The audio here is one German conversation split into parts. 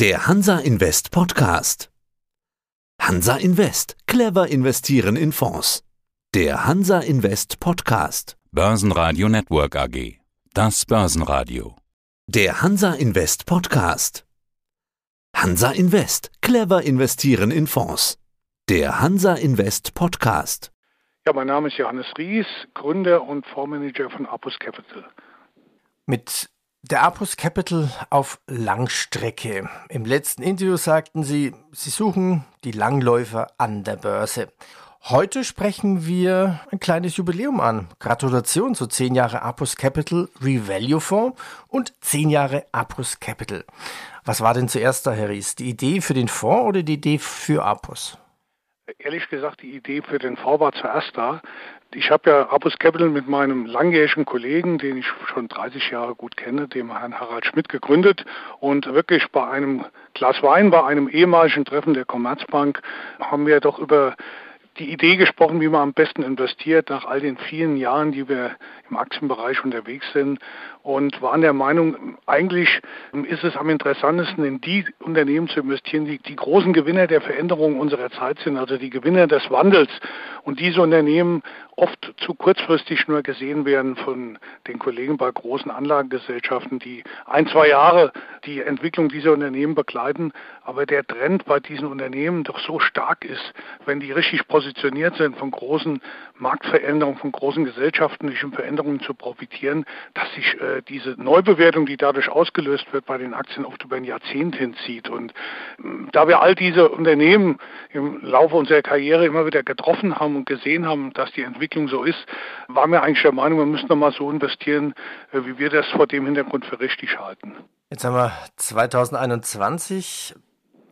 Der Hansa Invest Podcast. Hansa Invest. Clever investieren in Fonds. Der Hansa Invest Podcast. Börsenradio Network AG. Das Börsenradio. Der Hansa Invest Podcast. Hansa Invest. Clever investieren in Fonds. Der Hansa Invest Podcast. Ja, mein Name ist Johannes Ries, Gründer und Fondsmanager von Apus Capital. Mit der Apus Capital auf Langstrecke. Im letzten Interview sagten Sie, Sie suchen die Langläufer an der Börse. Heute sprechen wir ein kleines Jubiläum an. Gratulation zu 10 Jahre Apus Capital Revalue Fonds und 10 Jahre Apus Capital. Was war denn zuerst da, Herr Ries? Die Idee für den Fonds oder die Idee für Apus? Ehrlich gesagt, die Idee für den Fonds war zuerst da. Ich habe ja Apus Capital mit meinem langjährigen Kollegen, den ich schon 30 Jahre gut kenne, dem Herrn Harald Schmidt, gegründet und wirklich bei einem Glas Wein, bei einem ehemaligen Treffen der Commerzbank, haben wir doch über die Idee gesprochen, wie man am besten investiert, nach all den vielen Jahren, die wir im Aktienbereich unterwegs sind und waren der Meinung, eigentlich ist es am interessantesten, in die Unternehmen zu investieren, die die großen Gewinner der Veränderung unserer Zeit sind, also die Gewinner des Wandels. Und diese Unternehmen oft zu kurzfristig nur gesehen werden von den Kollegen bei großen Anlagengesellschaften, die ein, zwei Jahre die Entwicklung dieser Unternehmen begleiten. Aber der Trend bei diesen Unternehmen doch so stark ist, wenn die richtig positioniert sind, von großen Marktveränderungen, von großen gesellschaftlichen Veränderungen zu profitieren, dass sich äh, diese Neubewertung, die dadurch ausgelöst wird bei den Aktien, oft über ein Jahrzehnt hinzieht. Und ähm, da wir all diese Unternehmen im Laufe unserer Karriere immer wieder getroffen haben und gesehen haben, dass die Entwicklung so ist, waren wir eigentlich der Meinung, wir müssen nochmal so investieren, äh, wie wir das vor dem Hintergrund für richtig halten. Jetzt haben wir 2021,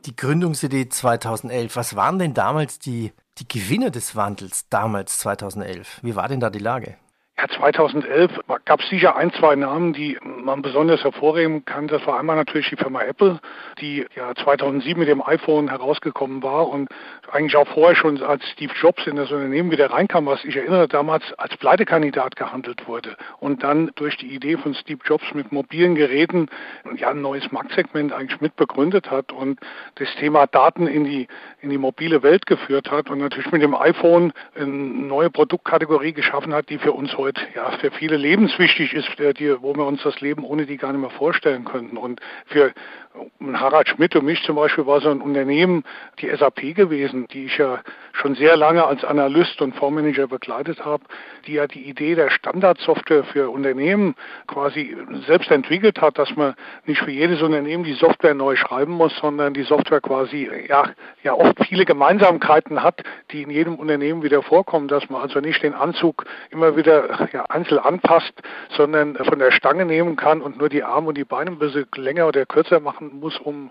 die Gründungsidee 2011. Was waren denn damals die, die Gewinne des Wandels damals 2011? Wie war denn da die Lage? Ja, 2011 gab es sicher ein, zwei Namen, die man besonders hervorheben kann. Das war einmal natürlich die Firma Apple, die ja 2007 mit dem iPhone herausgekommen war und eigentlich auch vorher schon als Steve Jobs in das Unternehmen wieder reinkam, was ich erinnere, damals als Pleitekandidat gehandelt wurde und dann durch die Idee von Steve Jobs mit mobilen Geräten ja ein neues Marktsegment eigentlich mitbegründet hat und das Thema Daten in die, in die mobile Welt geführt hat und natürlich mit dem iPhone eine neue Produktkategorie geschaffen hat, die für uns heute heute ja für viele lebenswichtig ist, die, wo wir uns das Leben ohne die gar nicht mehr vorstellen könnten. Und für Harald Schmidt und mich zum Beispiel war so ein Unternehmen die SAP gewesen, die ich ja schon sehr lange als Analyst und Fondsmanager begleitet habe, die ja die Idee der Standardsoftware für Unternehmen quasi selbst entwickelt hat, dass man nicht für jedes Unternehmen die Software neu schreiben muss, sondern die Software quasi ja, ja oft viele Gemeinsamkeiten hat, die in jedem Unternehmen wieder vorkommen, dass man also nicht den Anzug immer wieder ja, einzeln anpasst, sondern von der Stange nehmen kann und nur die Arme und die Beine ein bisschen länger oder kürzer machen muss, um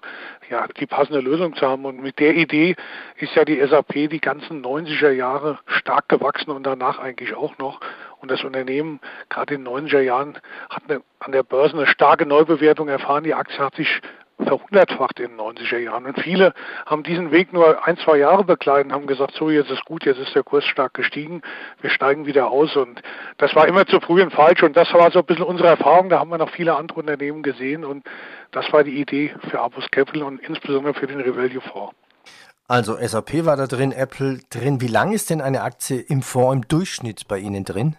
ja, die passende Lösung zu haben. Und mit der Idee ist ja die SAP die ganzen 90er Jahre stark gewachsen und danach eigentlich auch noch. Und das Unternehmen, gerade in den 90er Jahren, hat eine, an der Börse eine starke Neubewertung erfahren. Die Aktie hat sich verhundertfacht in den 90er Jahren. Und viele haben diesen Weg nur ein, zwei Jahre begleitet und haben gesagt, so jetzt ist gut, jetzt ist der Kurs stark gestiegen, wir steigen wieder aus. Und das war immer zu früh und falsch. Und das war so ein bisschen unsere Erfahrung. Da haben wir noch viele andere Unternehmen gesehen. Und das war die Idee für Abus Capital und insbesondere für den Revalue Fonds. Also SAP war da drin, Apple drin. Wie lang ist denn eine Aktie im Fonds im Durchschnitt bei Ihnen drin?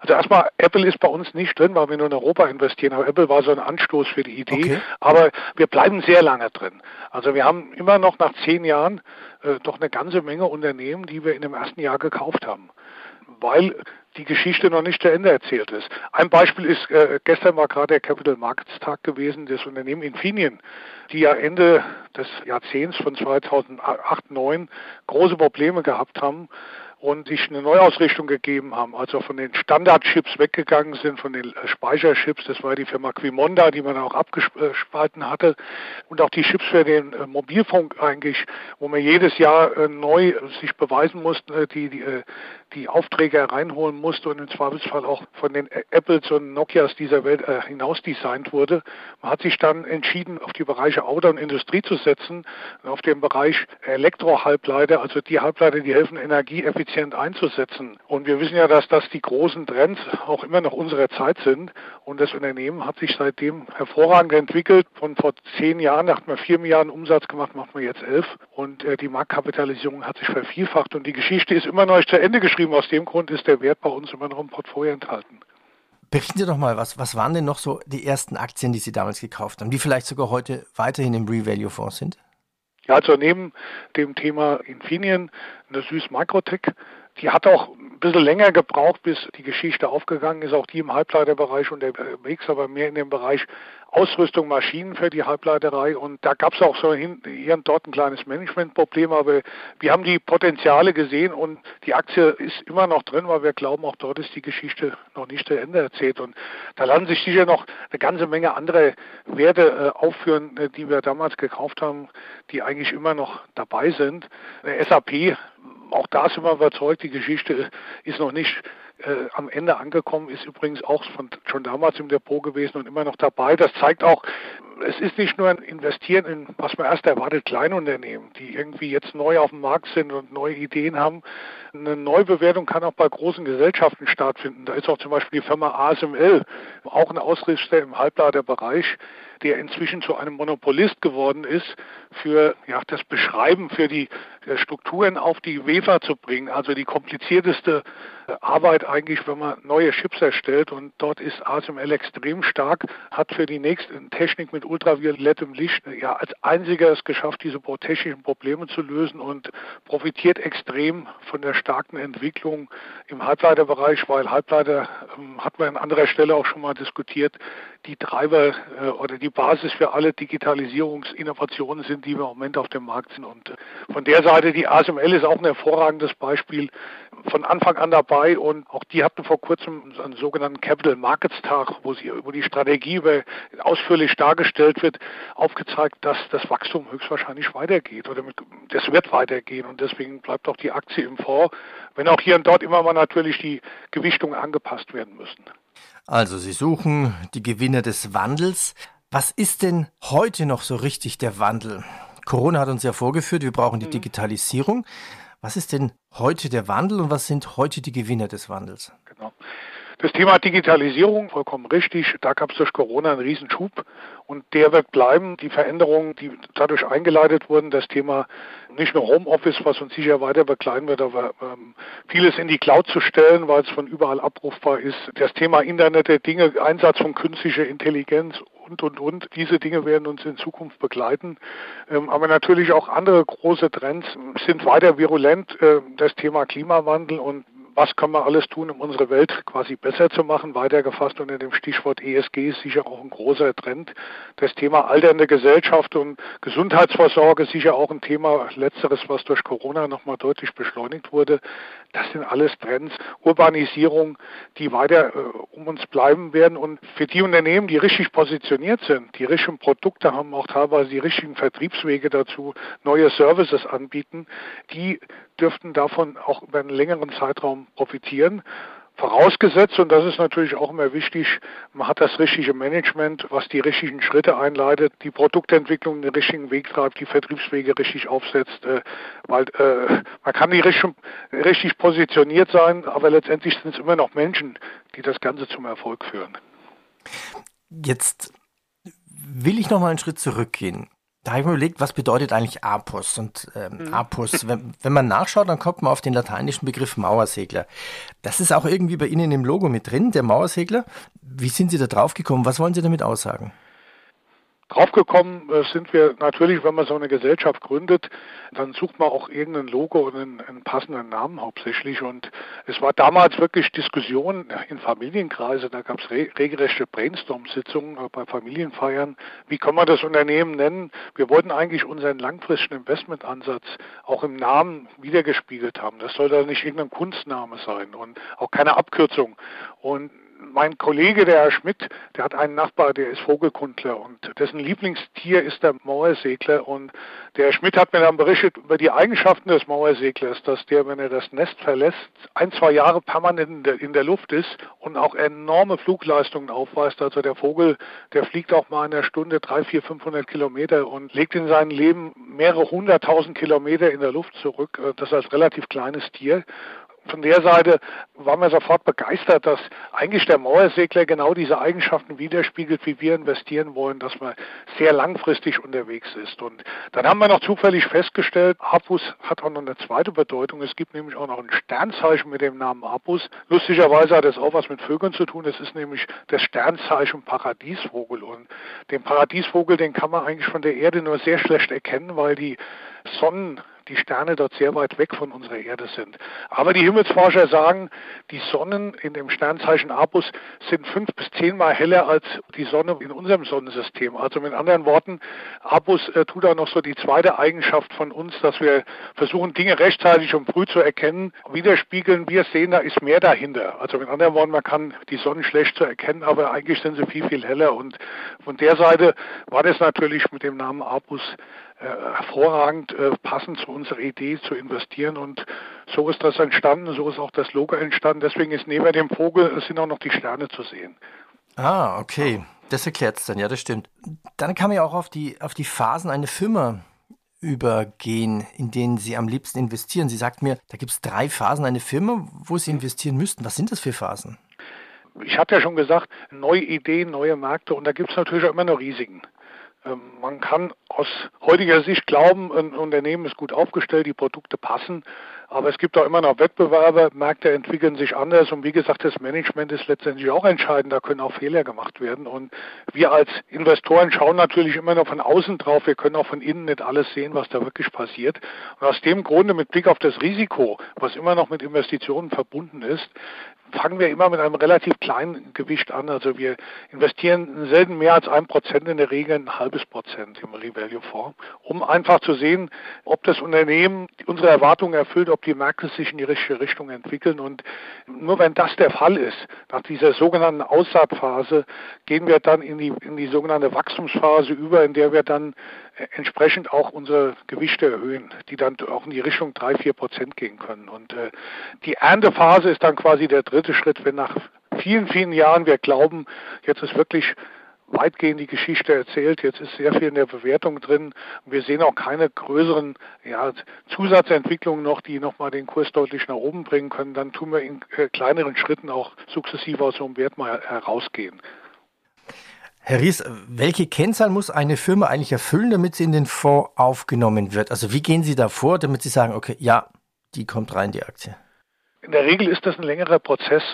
Also erstmal, Apple ist bei uns nicht drin, weil wir nur in Europa investieren, aber Apple war so ein Anstoß für die Idee. Okay. Aber wir bleiben sehr lange drin. Also wir haben immer noch nach zehn Jahren äh, doch eine ganze Menge Unternehmen, die wir in dem ersten Jahr gekauft haben. Weil die Geschichte noch nicht zu Ende erzählt ist. Ein Beispiel ist, äh, gestern war gerade der Capital Markets Tag gewesen, das Unternehmen Infineon, die ja Ende des Jahrzehnts von 2008, 2009 große Probleme gehabt haben und sich eine Neuausrichtung gegeben haben, also von den Standardchips weggegangen sind, von den äh, Speicherchips, das war die Firma Quimonda, die man auch abgespalten hatte, und auch die Chips für den äh, Mobilfunk eigentlich, wo man jedes Jahr äh, neu sich beweisen musste, die, die, die Aufträge reinholen musste und im Zweifelsfall auch von den Apples und Nokias dieser Welt hinaus designt wurde. Man hat sich dann entschieden, auf die Bereiche Auto und Industrie zu setzen, auf den Bereich Elektrohalbleiter, also die Halbleiter, die helfen, Energieeffizienz effizient einzusetzen. Und wir wissen ja, dass das die großen Trends auch immer noch unserer Zeit sind. Und das Unternehmen hat sich seitdem hervorragend entwickelt. Von vor zehn Jahren hat man vier Milliarden Umsatz gemacht, macht man jetzt elf. Und äh, die Marktkapitalisierung hat sich vervielfacht. Und die Geschichte ist immer noch nicht zu Ende geschrieben. Aus dem Grund ist der Wert bei uns immer noch im Portfolio enthalten. Berichten Sie doch mal, was, was waren denn noch so die ersten Aktien, die Sie damals gekauft haben, die vielleicht sogar heute weiterhin im Revalue-Fonds sind? Ja, also neben dem Thema Infineon, eine Süß Microtech, die hat auch ein bisschen länger gebraucht, bis die Geschichte aufgegangen ist, auch die im Halbleiterbereich unterwegs, aber mehr in dem Bereich Ausrüstung, Maschinen für die Halbleiterei und da gab es auch so hier und dort ein kleines Managementproblem, aber wir haben die Potenziale gesehen und die Aktie ist immer noch drin, weil wir glauben, auch dort ist die Geschichte noch nicht zu Ende erzählt und da lassen sich sicher noch eine ganze Menge andere Werte äh, aufführen, äh, die wir damals gekauft haben, die eigentlich immer noch dabei sind. Eine SAP auch da sind wir überzeugt, die Geschichte ist noch nicht äh, am Ende angekommen, ist übrigens auch von, schon damals im Depot gewesen und immer noch dabei. Das zeigt auch, es ist nicht nur ein Investieren in, was man erst erwartet, Kleinunternehmen, die irgendwie jetzt neu auf dem Markt sind und neue Ideen haben. Eine Neubewertung kann auch bei großen Gesellschaften stattfinden. Da ist auch zum Beispiel die Firma ASML, auch eine Ausrüster im Halbladerbereich, der inzwischen zu einem Monopolist geworden ist, für ja, das Beschreiben, für die Strukturen auf die WEFA zu bringen, also die komplizierteste Arbeit eigentlich, wenn man neue Chips erstellt. Und dort ist ASML extrem stark, hat für die nächste Technik mit ultraviolettem Licht ja als einziger es geschafft, diese technischen Probleme zu lösen und profitiert extrem von der starken Entwicklung im Halbleiterbereich, weil Halbleiter ähm, hat man an anderer Stelle auch schon mal diskutiert, die Treiber äh, oder die Basis für alle Digitalisierungsinnovationen sind, die im Moment auf dem Markt sind. Und äh, von der Seite, die ASML ist auch ein hervorragendes Beispiel, von Anfang an dabei und auch die hatten vor kurzem einen sogenannten Capital Markets Tag, wo, sie, wo die Strategie ausführlich dargestellt wird, aufgezeigt, dass das Wachstum höchstwahrscheinlich weitergeht oder das wird weitergehen und deswegen bleibt auch die Aktie im Fonds, wenn auch hier und dort immer mal natürlich die Gewichtungen angepasst werden müssen. Also Sie suchen die Gewinner des Wandels. Was ist denn heute noch so richtig der Wandel? Corona hat uns ja vorgeführt, wir brauchen die mhm. Digitalisierung. Was ist denn heute der Wandel und was sind heute die Gewinner des Wandels? Genau. Das Thema Digitalisierung, vollkommen richtig, da gab es durch Corona einen Riesenschub und der wird bleiben. Die Veränderungen, die dadurch eingeleitet wurden, das Thema nicht nur Homeoffice, was uns sicher weiter begleiten wird, aber ähm, vieles in die Cloud zu stellen, weil es von überall abrufbar ist. Das Thema Internet der Dinge, Einsatz von künstlicher Intelligenz und, und, und. Diese Dinge werden uns in Zukunft begleiten. Ähm, aber natürlich auch andere große Trends sind weiter virulent. Äh, das Thema Klimawandel und was können wir alles tun, um unsere Welt quasi besser zu machen, weitergefasst unter dem Stichwort ESG ist sicher auch ein großer Trend. Das Thema alternde Gesellschaft und Gesundheitsvorsorge ist sicher auch ein Thema, letzteres, was durch Corona nochmal deutlich beschleunigt wurde. Das sind alles Trends. Urbanisierung, die weiter äh, um uns bleiben werden und für die Unternehmen, die richtig positioniert sind, die richtigen Produkte haben, auch teilweise die richtigen Vertriebswege dazu, neue Services anbieten, die dürften davon auch über einen längeren Zeitraum profitieren. Vorausgesetzt, und das ist natürlich auch immer wichtig, man hat das richtige Management, was die richtigen Schritte einleitet, die Produktentwicklung den richtigen Weg treibt, die Vertriebswege richtig aufsetzt, äh, weil äh, man kann nicht richtig, richtig positioniert sein, aber letztendlich sind es immer noch Menschen, die das Ganze zum Erfolg führen. Jetzt will ich noch mal einen Schritt zurückgehen. Da habe ich mir überlegt, was bedeutet eigentlich Apus? Und ähm, mhm. Apus, wenn, wenn man nachschaut, dann kommt man auf den lateinischen Begriff Mauersegler. Das ist auch irgendwie bei Ihnen im Logo mit drin, der Mauersegler. Wie sind Sie da drauf gekommen? Was wollen Sie damit aussagen? Draufgekommen äh, sind wir natürlich, wenn man so eine Gesellschaft gründet, dann sucht man auch irgendein Logo und einen, einen, passenden Namen hauptsächlich. Und es war damals wirklich Diskussion in Familienkreise, da gab es re regelrechte Brainstorm-Sitzungen äh, bei Familienfeiern. Wie kann man das Unternehmen nennen? Wir wollten eigentlich unseren langfristigen Investmentansatz auch im Namen wiedergespiegelt haben. Das soll da nicht irgendein Kunstname sein und auch keine Abkürzung. Und mein Kollege, der Herr Schmidt, der hat einen Nachbar, der ist Vogelkundler und dessen Lieblingstier ist der Mauersegler. Und der Herr Schmidt hat mir dann berichtet über die Eigenschaften des Mauerseglers, dass der, wenn er das Nest verlässt, ein, zwei Jahre permanent in der, in der Luft ist und auch enorme Flugleistungen aufweist. Also der Vogel, der fliegt auch mal in der Stunde drei, vier, 500 Kilometer und legt in seinem Leben mehrere hunderttausend Kilometer in der Luft zurück. Das als relativ kleines Tier. Von der Seite waren wir sofort begeistert, dass eigentlich der Mauersegler genau diese Eigenschaften widerspiegelt, wie wir investieren wollen, dass man sehr langfristig unterwegs ist. Und dann haben wir noch zufällig festgestellt, Apus hat auch noch eine zweite Bedeutung. Es gibt nämlich auch noch ein Sternzeichen mit dem Namen Apus. Lustigerweise hat es auch was mit Vögeln zu tun. Es ist nämlich das Sternzeichen Paradiesvogel. Und den Paradiesvogel, den kann man eigentlich von der Erde nur sehr schlecht erkennen, weil die Sonnen die Sterne dort sehr weit weg von unserer Erde sind. Aber die Himmelsforscher sagen, die Sonnen in dem Sternzeichen Apus sind fünf bis zehnmal heller als die Sonne in unserem Sonnensystem. Also mit anderen Worten, Apus äh, tut auch noch so die zweite Eigenschaft von uns, dass wir versuchen, Dinge rechtzeitig und früh zu erkennen, widerspiegeln. Wir sehen, da ist mehr dahinter. Also mit anderen Worten, man kann die Sonnen schlecht zu erkennen, aber eigentlich sind sie viel, viel heller. Und von der Seite war das natürlich mit dem Namen Apus hervorragend äh, passend zu unserer Idee zu investieren und so ist das entstanden, so ist auch das Logo entstanden. Deswegen ist neben dem Vogel es sind auch noch die Sterne zu sehen. Ah, okay. Das erklärt es dann, ja, das stimmt. Dann kann man ja auch auf die, auf die Phasen einer Firma übergehen, in denen Sie am liebsten investieren. Sie sagt mir, da gibt es drei Phasen einer Firma, wo Sie investieren müssten. Was sind das für Phasen? Ich hatte ja schon gesagt, neue Ideen, neue Märkte und da gibt es natürlich auch immer noch Risiken. Ähm, man kann aus heutiger Sicht glauben, ein Unternehmen ist gut aufgestellt, die Produkte passen, aber es gibt auch immer noch Wettbewerber, Märkte entwickeln sich anders und wie gesagt, das Management ist letztendlich auch entscheidend, da können auch Fehler gemacht werden und wir als Investoren schauen natürlich immer noch von außen drauf, wir können auch von innen nicht alles sehen, was da wirklich passiert und aus dem Grunde mit Blick auf das Risiko, was immer noch mit Investitionen verbunden ist, fangen wir immer mit einem relativ kleinen Gewicht an. Also wir investieren selten mehr als ein Prozent, in der Regel ein halbes Prozent im Revalue-Fonds, um einfach zu sehen, ob das Unternehmen unsere Erwartungen erfüllt, ob die Märkte sich in die richtige Richtung entwickeln. Und nur wenn das der Fall ist, nach dieser sogenannten Aussaatphase, gehen wir dann in die, in die sogenannte Wachstumsphase über, in der wir dann entsprechend auch unsere Gewichte erhöhen, die dann auch in die Richtung drei, vier Prozent gehen können. Und äh, die Erntephase ist dann quasi der dritte Schritt, wenn nach vielen, vielen Jahren wir glauben, jetzt ist wirklich weitgehend die Geschichte erzählt. Jetzt ist sehr viel in der Bewertung drin. Wir sehen auch keine größeren ja, Zusatzentwicklungen noch, die nochmal den Kurs deutlich nach oben bringen können. Dann tun wir in äh, kleineren Schritten auch sukzessive aus so einem Wert mal herausgehen. Herr Ries, welche Kennzahl muss eine Firma eigentlich erfüllen, damit sie in den Fonds aufgenommen wird? Also wie gehen Sie da vor, damit Sie sagen, okay, ja, die kommt rein, die Aktie? In der Regel ist das ein längerer Prozess.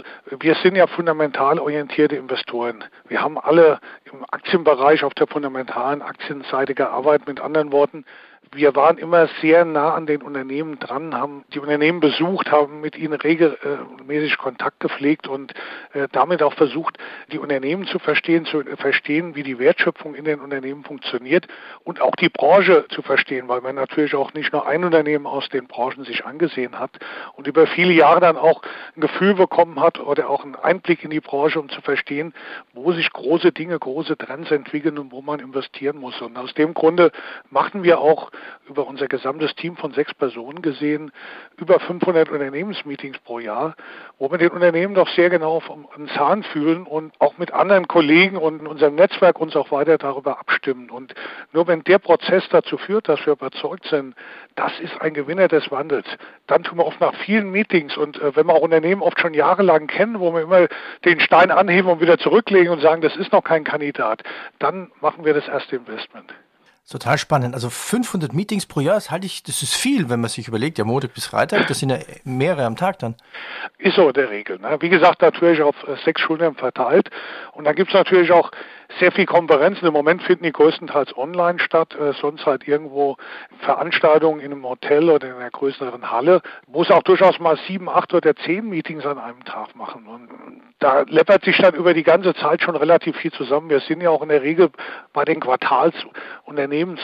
Wir sind ja fundamental orientierte Investoren. Wir haben alle im Aktienbereich auf der fundamentalen Aktienseite gearbeitet. Mit anderen Worten, wir waren immer sehr nah an den Unternehmen dran, haben die Unternehmen besucht, haben mit ihnen regelmäßig Kontakt gepflegt und äh, damit auch versucht, die Unternehmen zu verstehen, zu verstehen, wie die Wertschöpfung in den Unternehmen funktioniert und auch die Branche zu verstehen, weil man natürlich auch nicht nur ein Unternehmen aus den Branchen sich angesehen hat und über viele Jahre dann auch ein Gefühl bekommen hat oder auch einen Einblick in die Branche, um zu verstehen, wo sich große Dinge, große Trends entwickeln und wo man investieren muss. Und aus dem Grunde machten wir auch über unser gesamtes Team von sechs Personen gesehen, über 500 Unternehmensmeetings pro Jahr, wo wir den Unternehmen doch sehr genau vom Zahn fühlen und auch mit anderen Kollegen und in unserem Netzwerk uns auch weiter darüber abstimmen. Und nur wenn der Prozess dazu führt, dass wir überzeugt sind, das ist ein Gewinner des Wandels, dann tun wir oft nach vielen Meetings und äh, wenn wir auch Unternehmen oft schon jahrelang kennen, wo wir immer den Stein anheben und wieder zurücklegen und sagen, das ist noch kein Kandidat, dann machen wir das erste Investment. Total spannend. Also 500 Meetings pro Jahr, das halte ich, das ist viel, wenn man sich überlegt, ja Montag bis Freitag, das sind ja mehrere am Tag dann. Ist so der Regel. Ne? Wie gesagt, natürlich auf äh, sechs Schulen verteilt. Und dann gibt es natürlich auch sehr viel Konferenzen. Im Moment finden die größtenteils online statt, äh, sonst halt irgendwo Veranstaltungen in einem Hotel oder in einer größeren Halle. Muss auch durchaus mal sieben, acht oder zehn Meetings an einem Tag machen. Und da läppert sich dann über die ganze Zeit schon relativ viel zusammen. Wir sind ja auch in der Regel bei den Quartalsunternehmens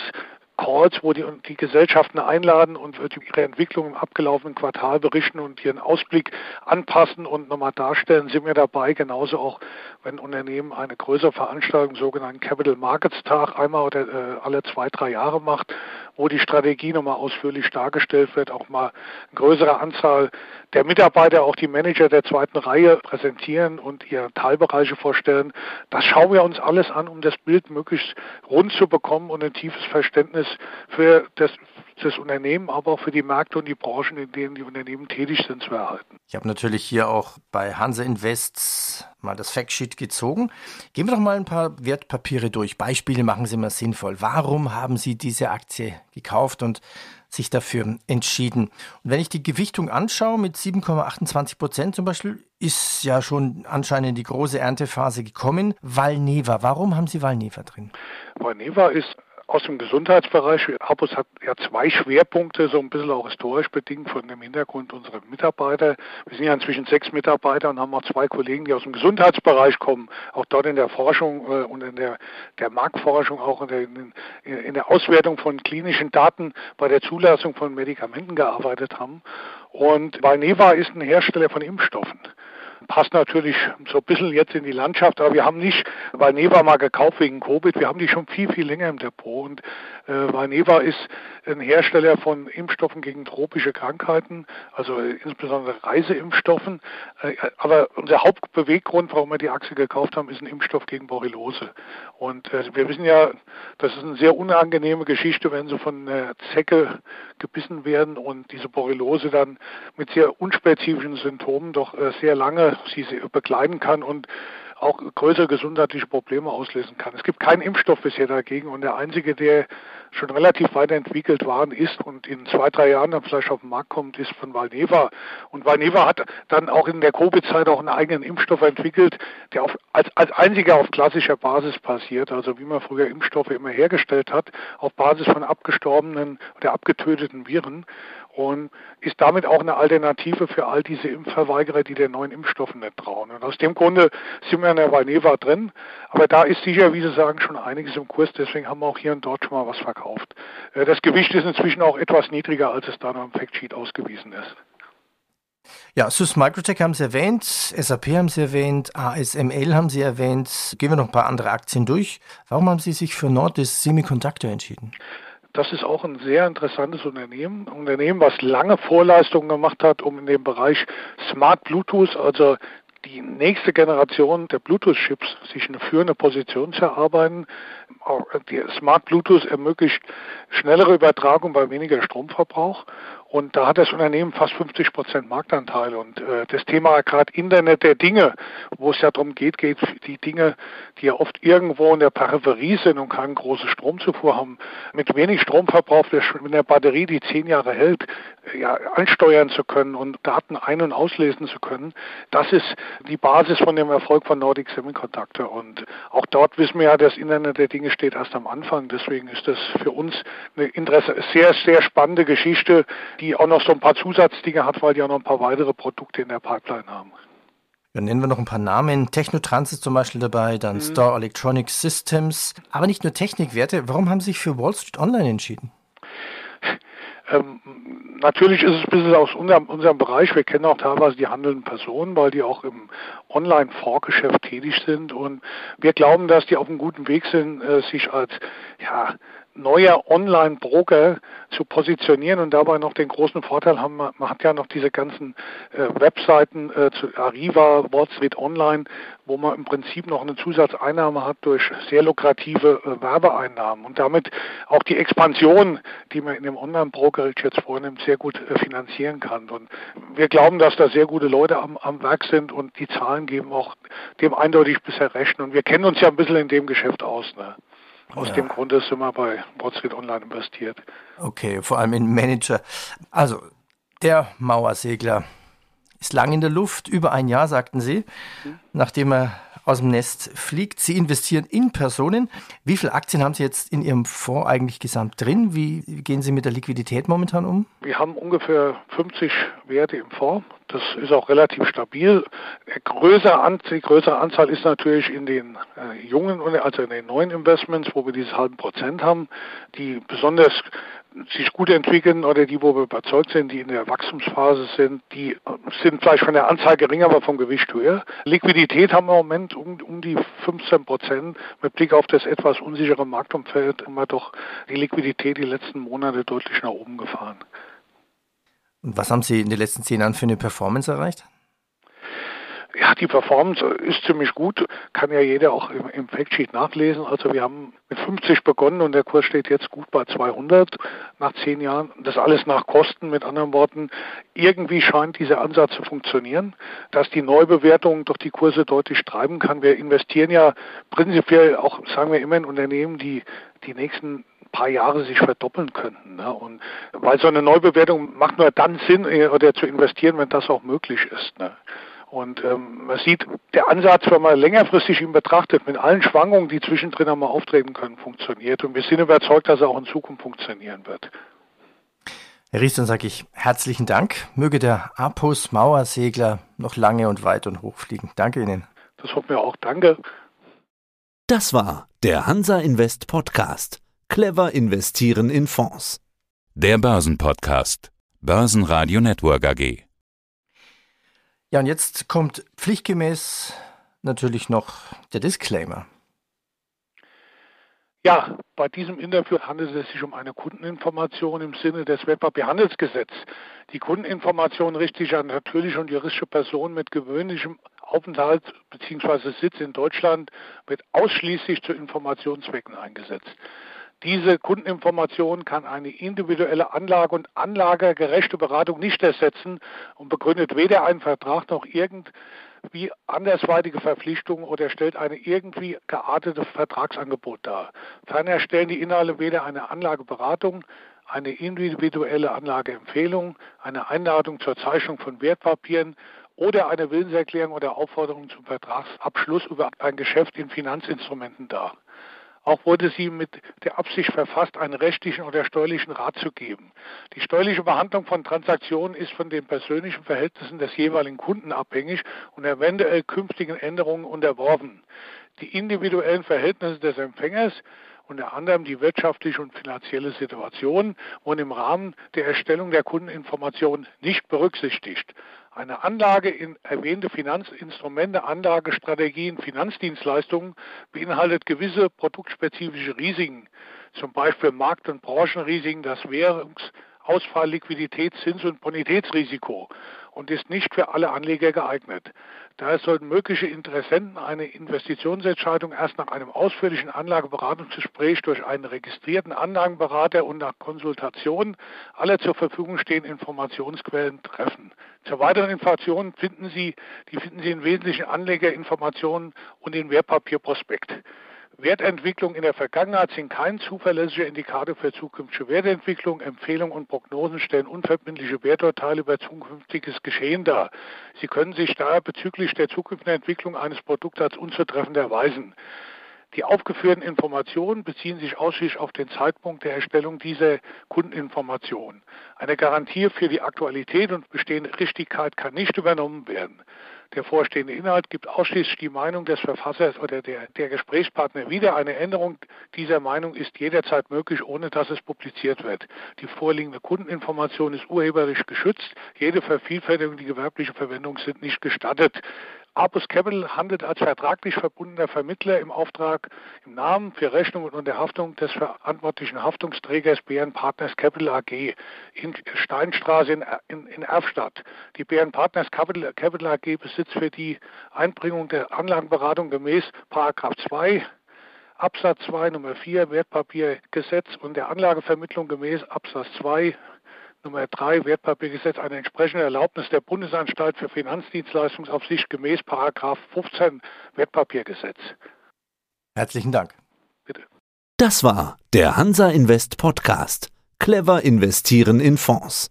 Calls, wo die, die Gesellschaften einladen und ihre Entwicklung im abgelaufenen Quartal berichten und ihren Ausblick anpassen und nochmal darstellen, sind wir dabei. Genauso auch, wenn Unternehmen eine größere Veranstaltung, sogenannten Capital Markets Tag, einmal oder äh, alle zwei, drei Jahre macht, wo die Strategie nochmal ausführlich dargestellt wird, auch mal eine größere Anzahl der Mitarbeiter, auch die Manager der zweiten Reihe präsentieren und ihre Teilbereiche vorstellen. Das schauen wir uns alles an, um das Bild möglichst rund zu bekommen und ein tiefes Verständnis für das, das Unternehmen, aber auch für die Märkte und die Branchen, in denen die Unternehmen tätig sind, zu erhalten. Ich habe natürlich hier auch bei Hanse Invest mal das Factsheet gezogen. Gehen wir doch mal ein paar Wertpapiere durch. Beispiele machen Sie mal sinnvoll. Warum haben Sie diese Aktie gekauft und sich dafür entschieden. Und wenn ich die Gewichtung anschaue mit 7,28 Prozent zum Beispiel, ist ja schon anscheinend die große Erntephase gekommen. Valneva, warum haben Sie Valneva drin? Valneva ist aus dem Gesundheitsbereich. Abus hat ja zwei Schwerpunkte, so ein bisschen auch historisch bedingt von dem Hintergrund unserer Mitarbeiter. Wir sind ja inzwischen sechs Mitarbeiter und haben auch zwei Kollegen, die aus dem Gesundheitsbereich kommen, auch dort in der Forschung äh, und in der, der Marktforschung, auch in der, in, in der Auswertung von klinischen Daten bei der Zulassung von Medikamenten gearbeitet haben. Und Valneva ist ein Hersteller von Impfstoffen passt natürlich so ein bisschen jetzt in die Landschaft, aber wir haben nicht Valneva mal gekauft wegen Covid, wir haben die schon viel, viel länger im Depot. Und äh, Valneva ist ein Hersteller von Impfstoffen gegen tropische Krankheiten, also insbesondere Reiseimpfstoffen, äh, aber unser Hauptbeweggrund, warum wir die Aktie gekauft haben, ist ein Impfstoff gegen Borreliose. Und äh, wir wissen ja, das ist eine sehr unangenehme Geschichte, wenn sie von einer Zecke gebissen werden und diese Borreliose dann mit sehr unspezifischen Symptomen doch äh, sehr lange sie begleiten kann und auch größere gesundheitliche Probleme auslösen kann. Es gibt keinen Impfstoff bisher dagegen und der einzige, der schon relativ weit entwickelt war, ist und in zwei, drei Jahren dann vielleicht auf den Markt kommt, ist von Valneva. Und Valneva hat dann auch in der Covid-Zeit auch einen eigenen Impfstoff entwickelt, der auf, als, als einziger auf klassischer Basis passiert, also wie man früher Impfstoffe immer hergestellt hat, auf Basis von abgestorbenen oder abgetöteten Viren und ist damit auch eine Alternative für all diese Impfverweigerer, die den neuen Impfstoffen nicht trauen. Und aus dem Grunde sind wir in der Valneva drin, aber da ist sicher, wie Sie sagen, schon einiges im Kurs, deswegen haben wir auch hier und dort schon mal was verkauft. Äh, das Gewicht ist inzwischen auch etwas niedriger, als es da noch im Factsheet ausgewiesen ist. Ja, SUS Microtech haben Sie erwähnt, SAP haben Sie erwähnt, ASML haben Sie erwähnt. Gehen wir noch ein paar andere Aktien durch. Warum haben Sie sich für Nordis Semiconductor entschieden? Das ist auch ein sehr interessantes Unternehmen. Ein Unternehmen, was lange Vorleistungen gemacht hat, um in dem Bereich Smart Bluetooth, also die nächste Generation der Bluetooth-Chips sich eine führende Position zu erarbeiten. Smart Bluetooth ermöglicht schnellere Übertragung bei weniger Stromverbrauch und da hat das Unternehmen fast 50 Prozent Marktanteil. Und äh, das Thema gerade Internet der Dinge, wo es ja darum geht, geht die Dinge, die ja oft irgendwo in der Peripherie sind und keinen großen Stromzufuhr haben, mit wenig Stromverbrauch mit der Batterie, die zehn Jahre hält, ja, ansteuern zu können und Daten ein- und auslesen zu können. Das ist die Basis von dem Erfolg von Nordic Semiconductor. Und auch dort wissen wir ja, das Internet der Dinge steht erst am Anfang. Deswegen ist das für uns eine Interesse, sehr, sehr spannende Geschichte, die auch noch so ein paar Zusatzdinge hat, weil die auch noch ein paar weitere Produkte in der Pipeline haben. Dann nennen wir noch ein paar Namen. Technotrans ist zum Beispiel dabei, dann mhm. Store Electronic Systems. Aber nicht nur Technikwerte. Warum haben Sie sich für Wall Street Online entschieden? Ähm, natürlich ist es ein bisschen aus unserem, unserem Bereich. Wir kennen auch teilweise die handelnden Personen, weil die auch im Online-Vorgeschäft tätig sind. Und wir glauben, dass die auf einem guten Weg sind, äh, sich als ja, neuer Online-Broker zu positionieren und dabei noch den großen Vorteil haben, man hat ja noch diese ganzen äh, Webseiten äh, zu Arriva, Wall Street Online, wo man im Prinzip noch eine Zusatzeinnahme hat durch sehr lukrative äh, Werbeeinnahmen und damit auch die Expansion, die man in dem Online-Brokerage jetzt vornimmt, sehr gut äh, finanzieren kann. Und wir glauben, dass da sehr gute Leute am, am Werk sind und die Zahlen geben auch dem eindeutig bisher recht. Und wir kennen uns ja ein bisschen in dem Geschäft aus. Ne? Aus ja. dem Grunde sind wir bei Broadstreet Online investiert. Okay, vor allem in Manager. Also, der Mauersegler ist lang in der Luft, über ein Jahr, sagten Sie, mhm. nachdem er aus dem Nest fliegt. Sie investieren in Personen. Wie viele Aktien haben Sie jetzt in Ihrem Fonds eigentlich gesamt drin? Wie gehen Sie mit der Liquidität momentan um? Wir haben ungefähr 50 Werte im Fonds. Das ist auch relativ stabil. Die größere Anzahl ist natürlich in den äh, jungen, also in den neuen Investments, wo wir dieses halben Prozent haben, die besonders sich gut entwickeln oder die, wo wir überzeugt sind, die in der Wachstumsphase sind, die sind vielleicht von der Anzahl geringer, aber vom Gewicht höher. Liquidität haben wir im Moment um, um die 15 Prozent. Mit Blick auf das etwas unsichere Marktumfeld haben wir doch die Liquidität die letzten Monate deutlich nach oben gefahren. Und was haben Sie in den letzten zehn Jahren für eine Performance erreicht? Ja, die Performance ist ziemlich gut, kann ja jeder auch im, im Factsheet nachlesen. Also wir haben mit 50 begonnen und der Kurs steht jetzt gut bei 200 nach zehn Jahren. Das alles nach Kosten, mit anderen Worten. Irgendwie scheint dieser Ansatz zu funktionieren, dass die Neubewertung doch die Kurse deutlich treiben kann. Wir investieren ja prinzipiell auch, sagen wir immer, in Unternehmen, die die nächsten paar Jahre sich verdoppeln könnten. Ne? Und weil so eine Neubewertung macht nur dann Sinn, äh, oder zu investieren, wenn das auch möglich ist. Ne? Und ähm, man sieht, der Ansatz, wenn man längerfristig ihn betrachtet, mit allen Schwankungen, die zwischendrin einmal auftreten können, funktioniert. Und wir sind überzeugt, dass er auch in Zukunft funktionieren wird. Herr Ries, dann sage ich herzlichen Dank. Möge der Apus Mauersegler noch lange und weit und hoch fliegen. Danke Ihnen. Das hoffen wir auch. Danke. Das war der Hansa Invest Podcast. Clever investieren in Fonds. Der Börsenpodcast. Börsenradio Network AG. Ja, und jetzt kommt pflichtgemäß natürlich noch der Disclaimer. Ja, bei diesem Interview handelt es sich um eine Kundeninformation im Sinne des Wertpapierhandelsgesetzes. Die Kundeninformation richtet sich an natürliche und juristische Personen mit gewöhnlichem Aufenthalt bzw. Sitz in Deutschland, wird ausschließlich zu Informationszwecken eingesetzt. Diese Kundeninformation kann eine individuelle Anlage und anlagegerechte Beratung nicht ersetzen und begründet weder einen Vertrag noch irgendwie andersweitige Verpflichtungen oder stellt eine irgendwie geartete Vertragsangebot dar. Ferner stellen die Inhalte weder eine Anlageberatung, eine individuelle Anlageempfehlung, eine Einladung zur Zeichnung von Wertpapieren oder eine Willenserklärung oder Aufforderung zum Vertragsabschluss über ein Geschäft in Finanzinstrumenten dar. Auch wurde sie mit der Absicht verfasst, einen rechtlichen oder steuerlichen Rat zu geben. Die steuerliche Behandlung von Transaktionen ist von den persönlichen Verhältnissen des jeweiligen Kunden abhängig und eventuell künftigen Änderungen unterworfen. Die individuellen Verhältnisse des Empfängers unter anderem die wirtschaftliche und finanzielle Situation wurden im Rahmen der Erstellung der Kundeninformation nicht berücksichtigt. Eine Anlage in erwähnte Finanzinstrumente, Anlagestrategien, Finanzdienstleistungen beinhaltet gewisse produktspezifische Risiken, zum Beispiel Markt- und Branchenrisiken, das Währungsausfall, Liquidität, Zins- und Bonitätsrisiko und ist nicht für alle Anleger geeignet. Daher sollten mögliche Interessenten eine Investitionsentscheidung erst nach einem ausführlichen Anlageberatungsgespräch durch einen registrierten Anlagenberater und nach Konsultation aller zur Verfügung stehenden Informationsquellen treffen. Zur weiteren Information finden Sie, die finden Sie in wesentlichen Anlegerinformationen und in Wertpapierprospekt. Wertentwicklung in der Vergangenheit sind kein zuverlässiger Indikator für zukünftige Wertentwicklung. Empfehlungen und Prognosen stellen unverbindliche Werturteile über zukünftiges Geschehen dar. Sie können sich daher bezüglich der zukünftigen Entwicklung eines Produkts als unzutreffend erweisen. Die aufgeführten Informationen beziehen sich ausschließlich auf den Zeitpunkt der Erstellung dieser Kundeninformation. Eine Garantie für die Aktualität und bestehende Richtigkeit kann nicht übernommen werden. Der vorstehende Inhalt gibt ausschließlich die Meinung des Verfassers oder der, der Gesprächspartner wieder. Eine Änderung dieser Meinung ist jederzeit möglich, ohne dass es publiziert wird. Die vorliegende Kundeninformation ist urheberisch geschützt. Jede Vervielfältigung, die gewerbliche Verwendung sind nicht gestattet. Apus Capital handelt als vertraglich verbundener Vermittler im Auftrag im Namen für Rechnung und unter Haftung des verantwortlichen Haftungsträgers BN Partners Capital AG in Steinstraße in, in, in Erfstadt. Die BN Partners Capital, Capital AG besitzt für die Einbringung der Anlagenberatung gemäß Paragraph 2 Absatz 2 Nummer 4 Wertpapiergesetz und der Anlagevermittlung gemäß Absatz 2 Nummer 3 Wertpapiergesetz eine entsprechende Erlaubnis der Bundesanstalt für Finanzdienstleistungsaufsicht gemäß Paragraph 15 Wertpapiergesetz. Herzlichen Dank. Bitte. Das war der Hansa Invest Podcast. Clever investieren in Fonds.